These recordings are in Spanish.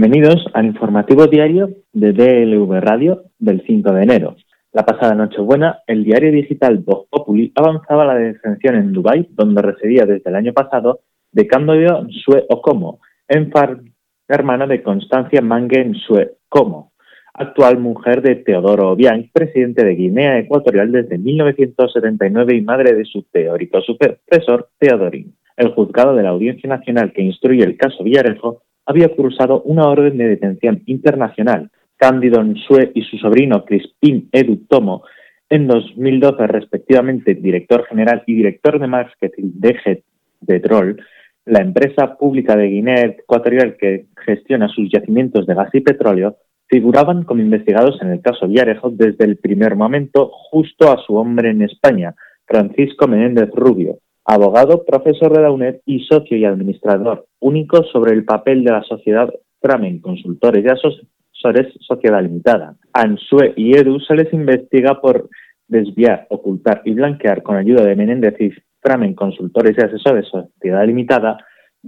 Bienvenidos al informativo diario de DLV Radio del 5 de enero. La pasada Nochebuena, el diario digital Vox avanzaba la detención en Dubái, donde residía desde el año pasado, de Cándido Sue Okomo, hermana de Constancia Mangen Sue Como, actual mujer de Teodoro Obiang, presidente de Guinea Ecuatorial desde 1979 y madre de su teórico sucesor, Teodorín. El juzgado de la Audiencia Nacional que instruye el caso Villarejo había cursado una orden de detención internacional. Cándido Nsue y su sobrino Crispín Edu Tomo, en 2012 respectivamente director general y director de marketing de Petrol, la empresa pública de Guinea Ecuatorial que gestiona sus yacimientos de gas y petróleo, figuraban como investigados en el caso Villarejo desde el primer momento justo a su hombre en España, Francisco Menéndez Rubio, abogado, profesor de la UNED y socio y administrador único sobre el papel de la sociedad Framen Consultores y Asesores Sociedad Limitada. Ansue y Edu se les investiga por desviar, ocultar y blanquear con ayuda de Menéndez y Consultores y Asesores Sociedad Limitada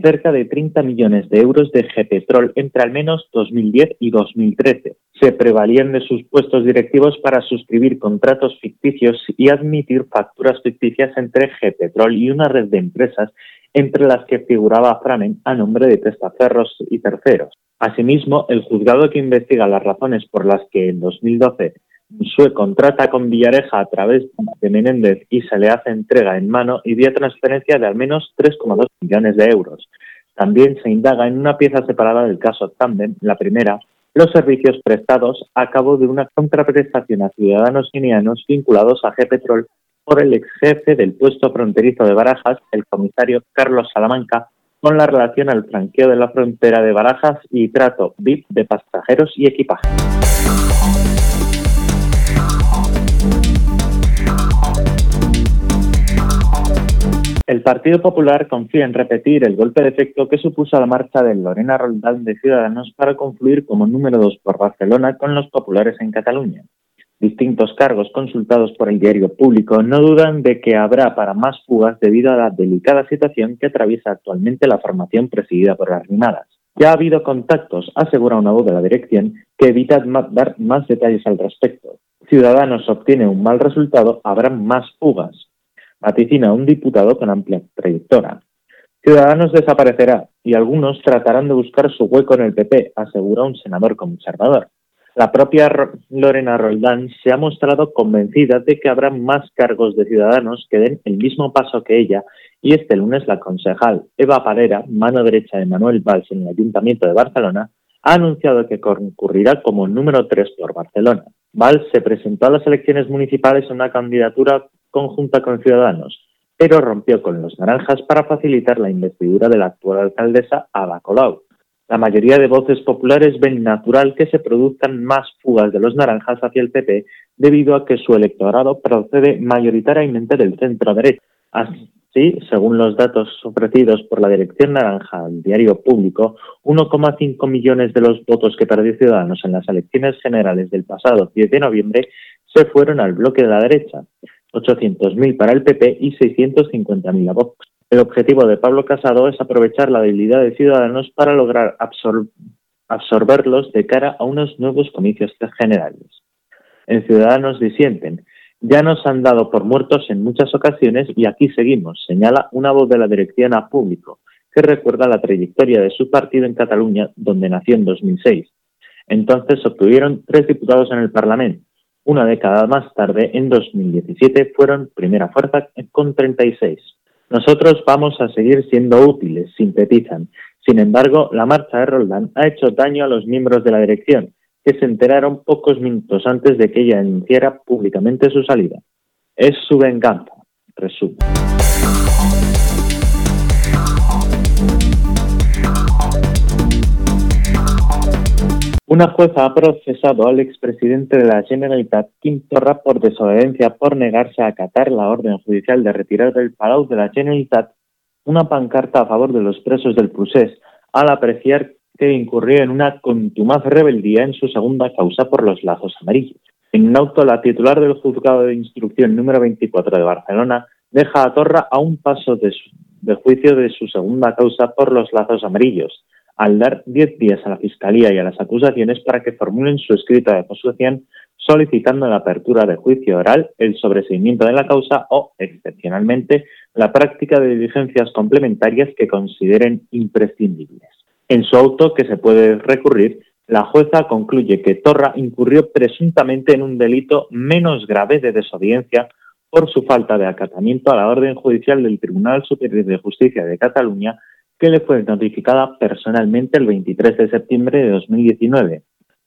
cerca de 30 millones de euros de G-Petrol entre al menos 2010 y 2013. Se prevalían de sus puestos directivos para suscribir contratos ficticios y admitir facturas ficticias entre G-Petrol y una red de empresas entre las que figuraba Framen a nombre de testaferros y terceros. Asimismo, el juzgado que investiga las razones por las que en 2012 Sue contrata con Villareja a través de Menéndez y se le hace entrega en mano y vía transferencia de al menos 3,2 millones de euros. También se indaga en una pieza separada del caso Tandem, la primera, los servicios prestados a cabo de una contraprestación a ciudadanos guineanos vinculados a G-Petrol por el ex jefe del puesto fronterizo de Barajas, el comisario Carlos Salamanca, con la relación al franqueo de la frontera de Barajas y trato VIP de pasajeros y equipaje. El Partido Popular confía en repetir el golpe de efecto que supuso la marcha de Lorena Roldán de Ciudadanos para confluir como número dos por Barcelona con los populares en Cataluña. Distintos cargos consultados por el diario público no dudan de que habrá para más fugas debido a la delicada situación que atraviesa actualmente la formación presidida por las Rimadas. Ya ha habido contactos, asegura una voz de la dirección, que evita dar más detalles al respecto. Ciudadanos obtiene un mal resultado, habrá más fugas vaticina un diputado con amplia trayectoria. Ciudadanos desaparecerá y algunos tratarán de buscar su hueco en el PP, asegura un senador conservador. La propia Lorena Roldán se ha mostrado convencida de que habrá más cargos de ciudadanos que den el mismo paso que ella y este lunes la concejal Eva Parera, mano derecha de Manuel Valls en el Ayuntamiento de Barcelona, ha anunciado que concurrirá como número 3 por Barcelona. Valls se presentó a las elecciones municipales en una candidatura conjunta con Ciudadanos, pero rompió con los naranjas para facilitar la investidura de la actual alcaldesa Ada Colau. La mayoría de voces populares ven natural que se produzcan más fugas de los naranjas hacia el PP debido a que su electorado procede mayoritariamente del centro derecha. Así, según los datos ofrecidos por la Dirección Naranja al diario público, 1,5 millones de los votos que perdió Ciudadanos en las elecciones generales del pasado 10 de noviembre se fueron al bloque de la derecha, 800.000 para el PP y 650.000 a Vox. El objetivo de Pablo Casado es aprovechar la debilidad de Ciudadanos para lograr absorberlos de cara a unos nuevos comicios generales. En Ciudadanos disienten. Ya nos han dado por muertos en muchas ocasiones y aquí seguimos, señala una voz de la dirección a público, que recuerda la trayectoria de su partido en Cataluña, donde nació en 2006. Entonces obtuvieron tres diputados en el Parlamento, una década más tarde, en 2017, fueron primera fuerza con 36. Nosotros vamos a seguir siendo útiles, sintetizan. Sin embargo, la marcha de Roldán ha hecho daño a los miembros de la dirección, que se enteraron pocos minutos antes de que ella anunciara públicamente su salida. Es su venganza, resume. Una jueza ha procesado al expresidente de la Generalitat, Quim Torra, por desobediencia por negarse a acatar la orden judicial de retirar del Palau de la Generalitat una pancarta a favor de los presos del procés, al apreciar que incurrió en una contumaz rebeldía en su segunda causa por los lazos amarillos. En un auto, la titular del juzgado de instrucción número 24 de Barcelona deja a Torra a un paso de, de juicio de su segunda causa por los lazos amarillos, al dar 10 días a la Fiscalía y a las acusaciones para que formulen su escrito de acusación solicitando la apertura de juicio oral, el sobreseimiento de la causa o, excepcionalmente, la práctica de diligencias complementarias que consideren imprescindibles. En su auto, que se puede recurrir, la jueza concluye que Torra incurrió presuntamente en un delito menos grave de desobediencia por su falta de acatamiento a la orden judicial del Tribunal Superior de Justicia de Cataluña, que le fue notificada personalmente el 23 de septiembre de 2019,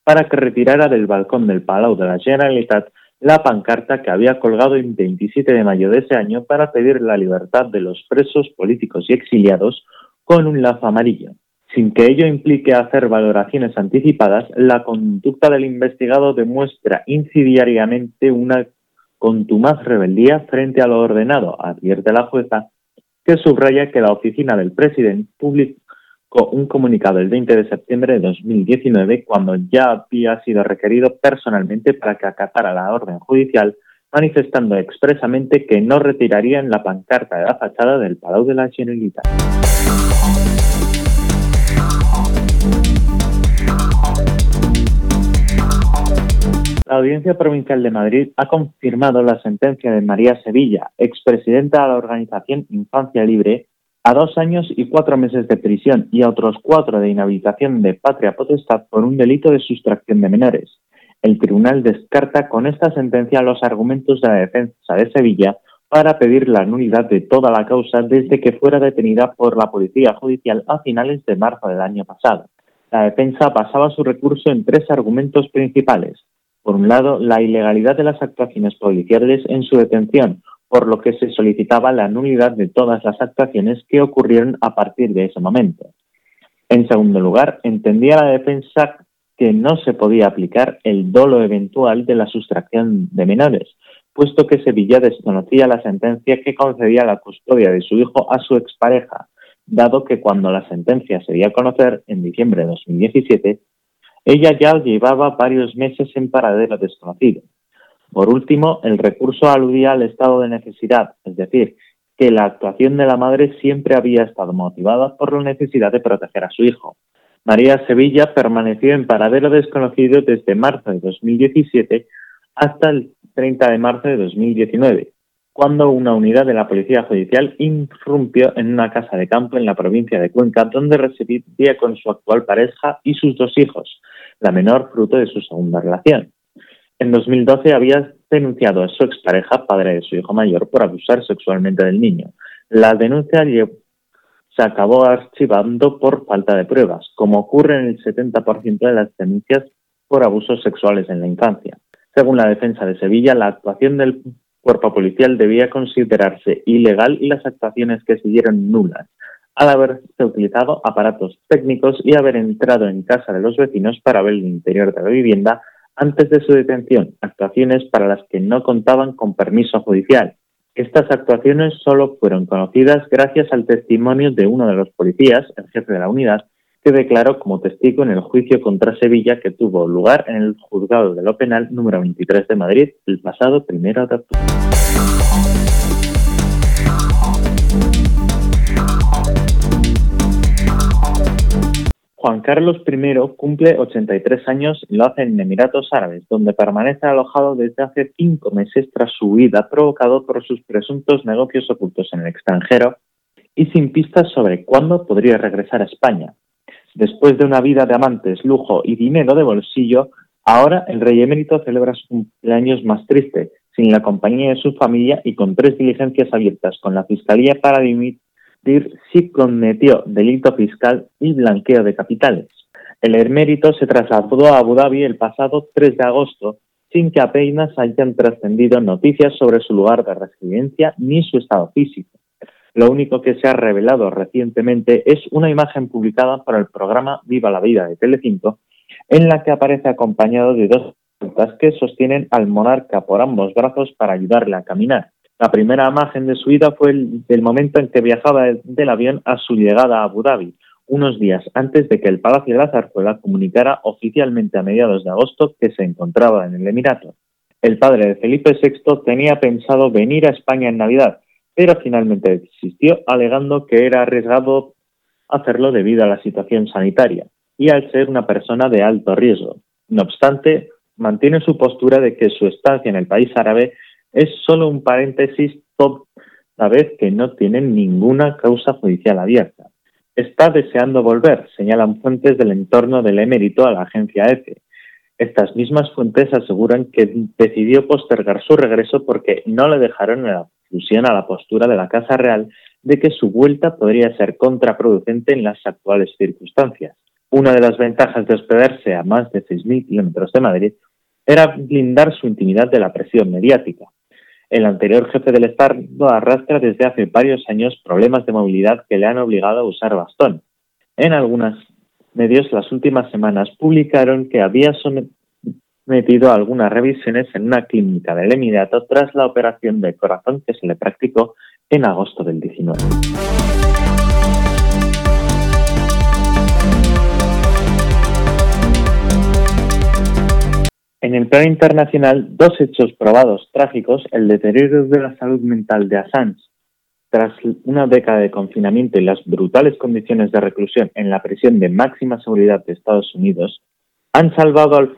para que retirara del balcón del Palau de la Generalitat la pancarta que había colgado el 27 de mayo de ese año para pedir la libertad de los presos políticos y exiliados con un lazo amarillo. Sin que ello implique hacer valoraciones anticipadas, la conducta del investigado demuestra insidiariamente una contumaz rebeldía frente a lo ordenado, advierte la jueza, que subraya que la oficina del presidente publicó un comunicado el 20 de septiembre de 2019 cuando ya había sido requerido personalmente para que acatara la orden judicial, manifestando expresamente que no retirarían la pancarta de la fachada del Palau de la Generalitat. La Audiencia Provincial de Madrid ha confirmado la sentencia de María Sevilla, expresidenta de la organización Infancia Libre, a dos años y cuatro meses de prisión y a otros cuatro de inhabilitación de patria potestad por un delito de sustracción de menores. El tribunal descarta con esta sentencia los argumentos de la defensa de Sevilla para pedir la nulidad de toda la causa desde que fuera detenida por la Policía Judicial a finales de marzo del año pasado. La defensa basaba su recurso en tres argumentos principales. Por un lado, la ilegalidad de las actuaciones policiales en su detención, por lo que se solicitaba la nulidad de todas las actuaciones que ocurrieron a partir de ese momento. En segundo lugar, entendía la defensa que no se podía aplicar el dolo eventual de la sustracción de menores, puesto que Sevilla desconocía la sentencia que concedía la custodia de su hijo a su expareja, dado que cuando la sentencia se dio a conocer en diciembre de 2017, ella ya llevaba varios meses en paradero desconocido. Por último, el recurso aludía al estado de necesidad, es decir, que la actuación de la madre siempre había estado motivada por la necesidad de proteger a su hijo. María Sevilla permaneció en paradero desconocido desde marzo de 2017 hasta el 30 de marzo de 2019, cuando una unidad de la Policía Judicial irrumpió en una casa de campo en la provincia de Cuenca, donde residía con su actual pareja y sus dos hijos, la menor fruto de su segunda relación. En 2012 había denunciado a su expareja, padre de su hijo mayor, por abusar sexualmente del niño. La denuncia se acabó archivando por falta de pruebas, como ocurre en el 70% de las denuncias por abusos sexuales en la infancia. Según la defensa de Sevilla, la actuación del cuerpo policial debía considerarse ilegal y las actuaciones que siguieron nulas, al haberse utilizado aparatos técnicos y haber entrado en casa de los vecinos para ver el interior de la vivienda antes de su detención, actuaciones para las que no contaban con permiso judicial. Estas actuaciones solo fueron conocidas gracias al testimonio de uno de los policías, el jefe de la unidad, que declaró como testigo en el juicio contra Sevilla que tuvo lugar en el juzgado de lo penal número 23 de Madrid el pasado primero de octubre. Juan Carlos I cumple 83 años y lo hace en Emiratos Árabes, donde permanece alojado desde hace cinco meses tras su huida provocado por sus presuntos negocios ocultos en el extranjero y sin pistas sobre cuándo podría regresar a España. Después de una vida de amantes, lujo y dinero de bolsillo, ahora el rey emérito celebra su cumpleaños más triste, sin la compañía de su familia y con tres diligencias abiertas con la Fiscalía para dimitir si cometió delito fiscal y blanqueo de capitales. El emérito se trasladó a Abu Dhabi el pasado 3 de agosto sin que apenas hayan trascendido noticias sobre su lugar de residencia ni su estado físico. Lo único que se ha revelado recientemente es una imagen publicada por el programa Viva la Vida de Telecinco, en la que aparece acompañado de dos adultas que sostienen al monarca por ambos brazos para ayudarle a caminar. La primera imagen de su vida fue el, del momento en que viajaba del avión a su llegada a Abu Dhabi, unos días antes de que el Palacio de la Zarzuela comunicara oficialmente a mediados de agosto que se encontraba en el Emirato. El padre de Felipe VI tenía pensado venir a España en Navidad, pero finalmente desistió alegando que era arriesgado hacerlo debido a la situación sanitaria y al ser una persona de alto riesgo. No obstante, mantiene su postura de que su estancia en el país árabe es solo un paréntesis toda vez que no tiene ninguna causa judicial abierta. Está deseando volver, señalan fuentes del entorno del emérito a la agencia EFE. Estas mismas fuentes aseguran que decidió postergar su regreso porque no le dejaron la fusión a la postura de la Casa Real de que su vuelta podría ser contraproducente en las actuales circunstancias. Una de las ventajas de hospedarse a más de 6.000 kilómetros de Madrid era blindar su intimidad de la presión mediática. El anterior jefe del Estado arrastra desde hace varios años problemas de movilidad que le han obligado a usar bastón. En algunos medios las últimas semanas publicaron que había sometido a algunas revisiones en una clínica del Emirato tras la operación de corazón que se le practicó en agosto del 19. En el plano internacional, dos hechos probados trágicos, el deterioro de la salud mental de Assange. Tras una década de confinamiento y las brutales condiciones de reclusión en la prisión de máxima seguridad de Estados Unidos, han salvado al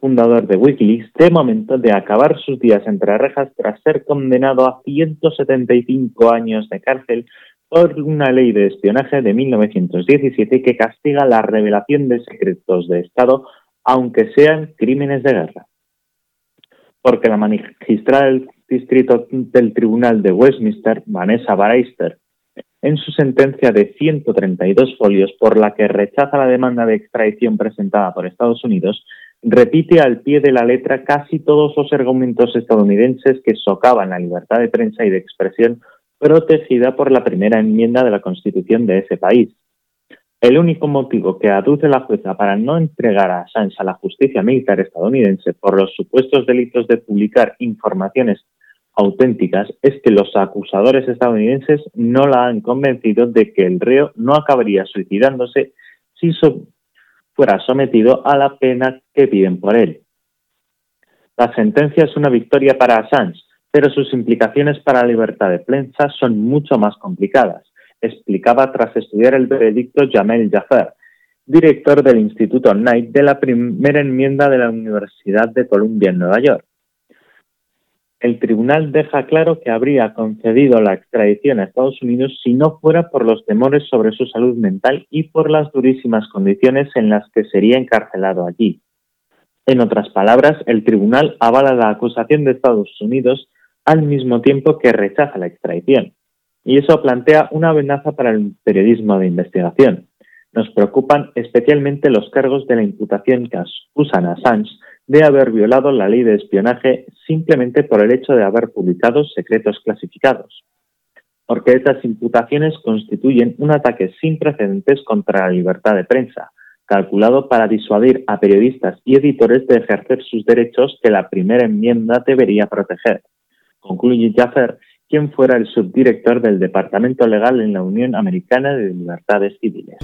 fundador de Wikileaks de momento de acabar sus días entre rejas tras ser condenado a 175 años de cárcel por una ley de espionaje de 1917 que castiga la revelación de secretos de Estado aunque sean crímenes de guerra. Porque la magistrada del distrito del Tribunal de Westminster, Vanessa Baraister, en su sentencia de 132 folios por la que rechaza la demanda de extradición presentada por Estados Unidos, repite al pie de la letra casi todos los argumentos estadounidenses que socavan la libertad de prensa y de expresión protegida por la primera enmienda de la Constitución de ese país. El único motivo que aduce la jueza para no entregar a Assange a la justicia militar estadounidense por los supuestos delitos de publicar informaciones auténticas es que los acusadores estadounidenses no la han convencido de que el reo no acabaría suicidándose si fuera sometido a la pena que piden por él. La sentencia es una victoria para Assange, pero sus implicaciones para la libertad de prensa son mucho más complicadas explicaba tras estudiar el veredicto Jamel Jaffer, director del Instituto Knight de la primera enmienda de la Universidad de Columbia en Nueva York. El tribunal deja claro que habría concedido la extradición a Estados Unidos si no fuera por los temores sobre su salud mental y por las durísimas condiciones en las que sería encarcelado allí. En otras palabras, el tribunal avala la acusación de Estados Unidos al mismo tiempo que rechaza la extradición y eso plantea una amenaza para el periodismo de investigación. Nos preocupan especialmente los cargos de la imputación que acusan a Assange de haber violado la ley de espionaje simplemente por el hecho de haber publicado secretos clasificados, porque estas imputaciones constituyen un ataque sin precedentes contra la libertad de prensa, calculado para disuadir a periodistas y editores de ejercer sus derechos que la primera enmienda debería proteger. Concluye Jaffer quien fuera el subdirector del Departamento Legal en la Unión Americana de Libertades Civiles.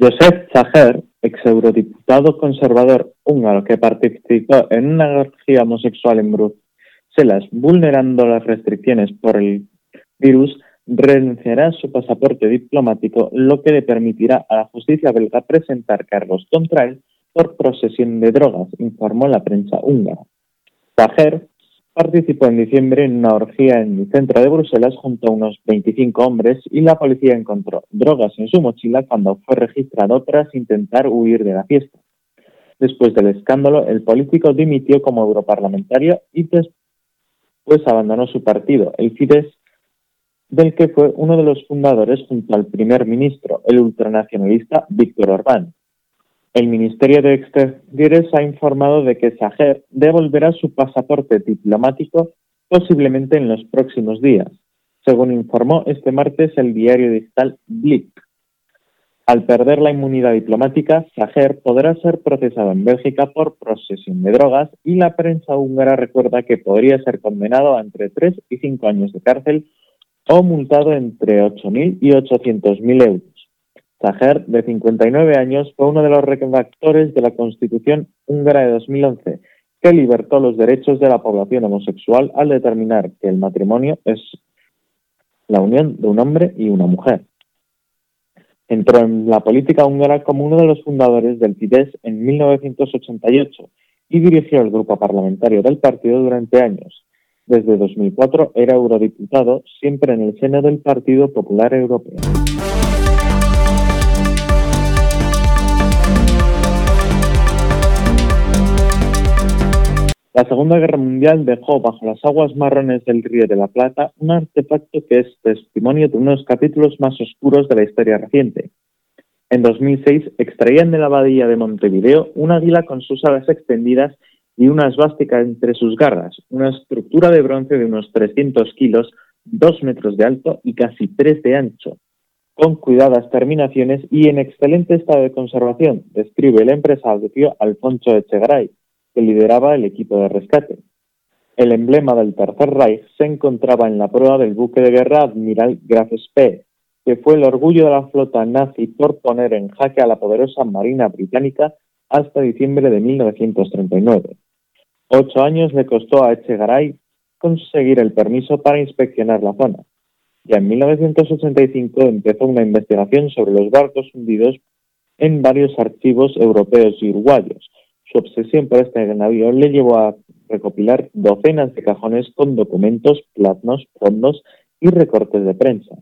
Josef Zaher, ex eurodiputado conservador húngaro que participó en una orgía homosexual en Bruselas, vulnerando las restricciones por el virus, renunciará a su pasaporte diplomático, lo que le permitirá a la justicia belga presentar cargos contra él por posesión de drogas, informó la prensa húngara. Tajer participó en diciembre en una orgía en el centro de Bruselas junto a unos 25 hombres y la policía encontró drogas en su mochila cuando fue registrado tras intentar huir de la fiesta. Después del escándalo, el político dimitió como europarlamentario y después abandonó su partido, el Fidesz, del que fue uno de los fundadores junto al primer ministro, el ultranacionalista Víctor Orbán. El Ministerio de Exteriores ha informado de que Sager devolverá su pasaporte diplomático posiblemente en los próximos días, según informó este martes el diario digital Blick. Al perder la inmunidad diplomática, Sager podrá ser procesado en Bélgica por posesión de drogas y la prensa húngara recuerda que podría ser condenado a entre 3 y 5 años de cárcel o multado entre 8.000 y 800.000 euros. Sajer, de 59 años, fue uno de los redactores de la Constitución húngara de 2011 que libertó los derechos de la población homosexual al determinar que el matrimonio es la unión de un hombre y una mujer. Entró en la política húngara como uno de los fundadores del Fidesz en 1988 y dirigió el grupo parlamentario del partido durante años. Desde 2004 era eurodiputado, siempre en el seno del Partido Popular Europeo. La Segunda Guerra Mundial dejó bajo las aguas marrones del Río de la Plata un artefacto que es testimonio de unos capítulos más oscuros de la historia reciente. En 2006 extraían de la abadía de Montevideo un águila con sus alas extendidas y una esvástica entre sus garras, una estructura de bronce de unos 300 kilos, 2 metros de alto y casi 3 de ancho, con cuidadas terminaciones y en excelente estado de conservación, describe el empresario Alfonso Echegaray que lideraba el equipo de rescate. El emblema del Tercer Reich se encontraba en la prueba del buque de guerra Admiral Graf Spee, que fue el orgullo de la flota nazi por poner en jaque a la poderosa Marina británica hasta diciembre de 1939. Ocho años le costó a Echegaray conseguir el permiso para inspeccionar la zona. Ya en 1985 empezó una investigación sobre los barcos hundidos en varios archivos europeos y uruguayos, su obsesión por este navío le llevó a recopilar docenas de cajones con documentos, planos, fondos y recortes de prensa.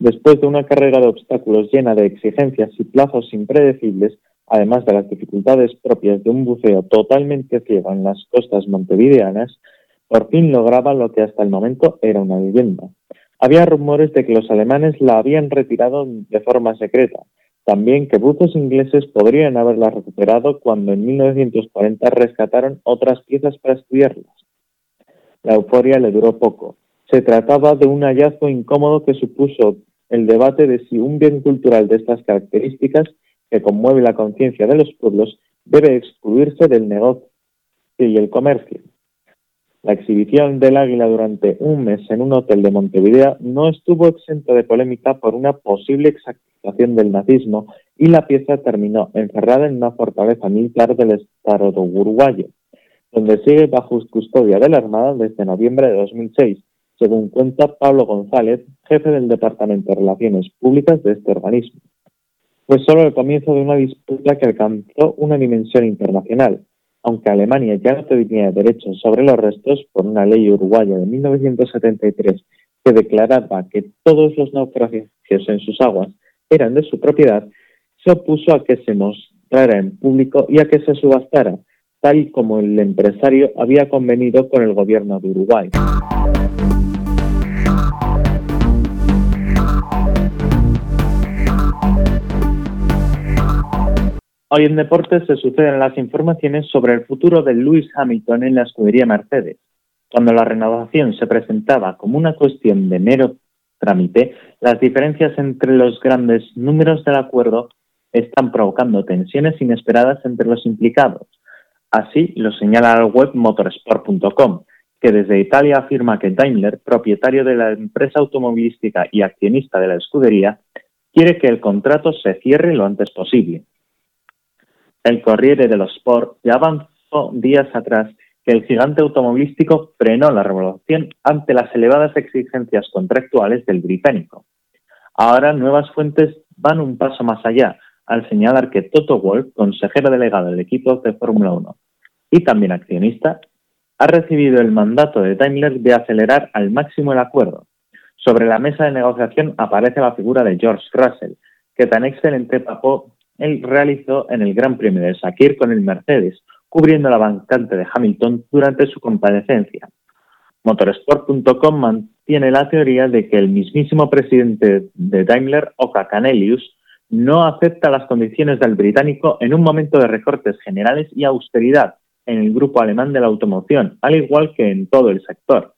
Después de una carrera de obstáculos llena de exigencias y plazos impredecibles, además de las dificultades propias de un buceo totalmente ciego en las costas montevideanas, por fin lograba lo que hasta el momento era una vivienda. Había rumores de que los alemanes la habían retirado de forma secreta, también que buzos ingleses podrían haberla recuperado cuando en 1940 rescataron otras piezas para estudiarlas. La euforia le duró poco. Se trataba de un hallazgo incómodo que supuso el debate de si un bien cultural de estas características, que conmueve la conciencia de los pueblos, debe excluirse del negocio y el comercio. La exhibición del águila durante un mes en un hotel de Montevideo no estuvo exenta de polémica por una posible exactización del nazismo y la pieza terminó encerrada en una fortaleza militar del estado uruguayo, donde sigue bajo custodia de la Armada desde noviembre de 2006, según cuenta Pablo González, jefe del Departamento de Relaciones Públicas de este organismo. Fue solo el comienzo de una disputa que alcanzó una dimensión internacional, aunque Alemania ya no tenía derechos sobre los restos por una ley uruguaya de 1973 que declaraba que todos los naufragios en sus aguas eran de su propiedad, se opuso a que se mostrara en público y a que se subastara, tal como el empresario había convenido con el gobierno de Uruguay. Hoy en Deportes se suceden las informaciones sobre el futuro de Lewis Hamilton en la escudería Mercedes. Cuando la renovación se presentaba como una cuestión de mero trámite, las diferencias entre los grandes números del acuerdo están provocando tensiones inesperadas entre los implicados. Así lo señala la web motorsport.com, que desde Italia afirma que Daimler, propietario de la empresa automovilística y accionista de la escudería, quiere que el contrato se cierre lo antes posible. El Corriere dello Sport ya avanzó días atrás que el gigante automovilístico frenó la revolución ante las elevadas exigencias contractuales del británico. Ahora nuevas fuentes van un paso más allá al señalar que Toto Wolff, consejero delegado del equipo de Fórmula 1 y también accionista, ha recibido el mandato de Daimler de acelerar al máximo el acuerdo. Sobre la mesa de negociación aparece la figura de George Russell, que tan excelente papó él realizó en el Gran Premio de Sakir con el Mercedes, cubriendo la bancante de Hamilton durante su comparecencia. Motorsport.com mantiene la teoría de que el mismísimo presidente de Daimler, Oka Canelius, no acepta las condiciones del británico en un momento de recortes generales y austeridad en el grupo alemán de la automoción, al igual que en todo el sector.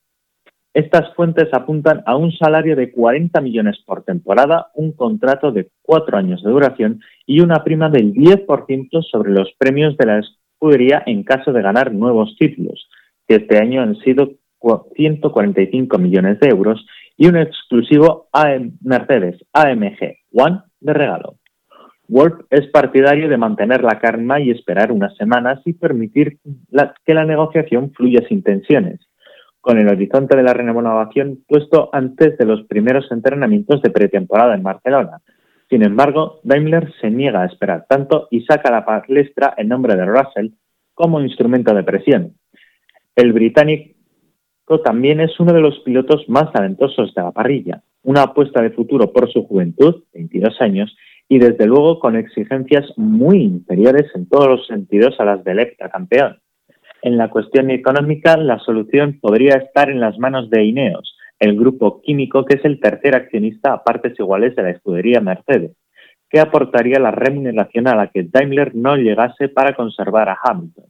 Estas fuentes apuntan a un salario de 40 millones por temporada, un contrato de cuatro años de duración y una prima del 10% sobre los premios de la escudería en caso de ganar nuevos títulos, que este año han sido 145 millones de euros y un exclusivo AM Mercedes AMG One de regalo. Wolf es partidario de mantener la calma y esperar unas semanas y permitir que la negociación fluya sin tensiones, con el horizonte de la renovación puesto antes de los primeros entrenamientos de pretemporada en Barcelona. Sin embargo, Daimler se niega a esperar tanto y saca la palestra el nombre de Russell como instrumento de presión. El británico también es uno de los pilotos más talentosos de la parrilla, una apuesta de futuro por su juventud, 22 años, y desde luego con exigencias muy inferiores en todos los sentidos a las del campeón. En la cuestión económica, la solución podría estar en las manos de Ineos, el grupo químico que es el tercer accionista a partes iguales de la escudería Mercedes, que aportaría la remuneración a la que Daimler no llegase para conservar a Hamilton.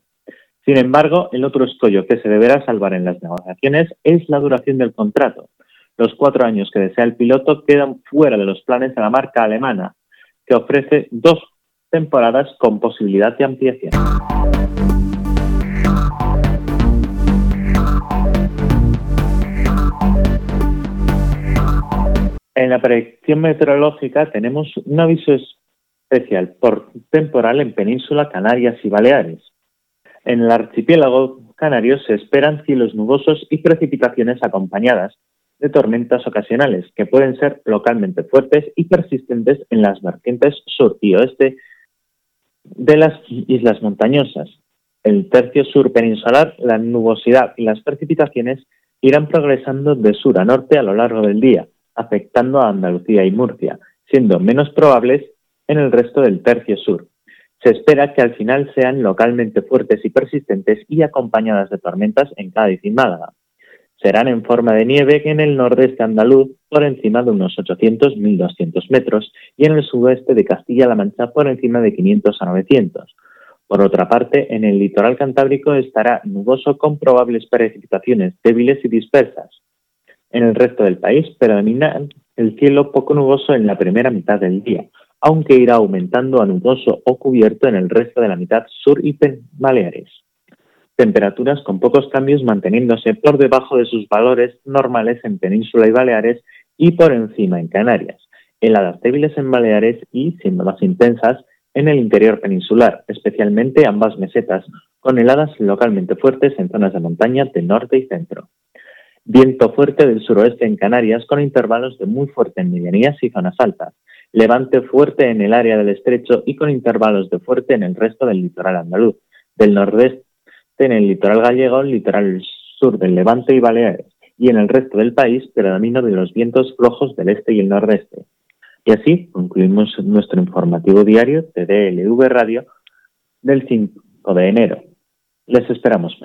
Sin embargo, el otro escollo que se deberá salvar en las negociaciones es la duración del contrato. Los cuatro años que desea el piloto quedan fuera de los planes de la marca alemana, que ofrece dos temporadas con posibilidad de ampliación. La predicción meteorológica tenemos un aviso especial por temporal en Península, Canarias y Baleares. En el archipiélago canario se esperan cielos nubosos y precipitaciones acompañadas de tormentas ocasionales que pueden ser localmente fuertes y persistentes en las vertientes sur y oeste de las islas montañosas. El tercio sur peninsular, la nubosidad y las precipitaciones irán progresando de sur a norte a lo largo del día, afectando a Andalucía y Murcia, siendo menos probables en el resto del tercio sur. Se espera que al final sean localmente fuertes y persistentes y acompañadas de tormentas en Cádiz y Málaga serán en forma de nieve en el nordeste andaluz por encima de unos 800-1200 metros y en el sudeste de Castilla-La Mancha por encima de 500 a 900. Por otra parte, en el litoral cantábrico estará nuboso con probables precipitaciones débiles y dispersas. En el resto del país predomina el cielo poco nuboso en la primera mitad del día, aunque irá aumentando a nuboso o cubierto en el resto de la mitad sur y Baleares temperaturas con pocos cambios manteniéndose por debajo de sus valores normales en Península y Baleares y por encima en Canarias, heladas débiles en Baleares y, siendo más intensas, en el interior peninsular, especialmente ambas mesetas, con heladas localmente fuertes en zonas de montaña de norte y centro. Viento fuerte del suroeste en Canarias con intervalos de muy fuerte en medianías y zonas altas. Levante fuerte en el área del estrecho y con intervalos de fuerte en el resto del litoral andaluz. Del nordeste en el litoral gallego, el litoral sur del Levante y Baleares, y en el resto del país predomino de los vientos flojos del este y el nordeste. Y así concluimos nuestro informativo diario de DLV Radio del 5 de enero. Les esperamos.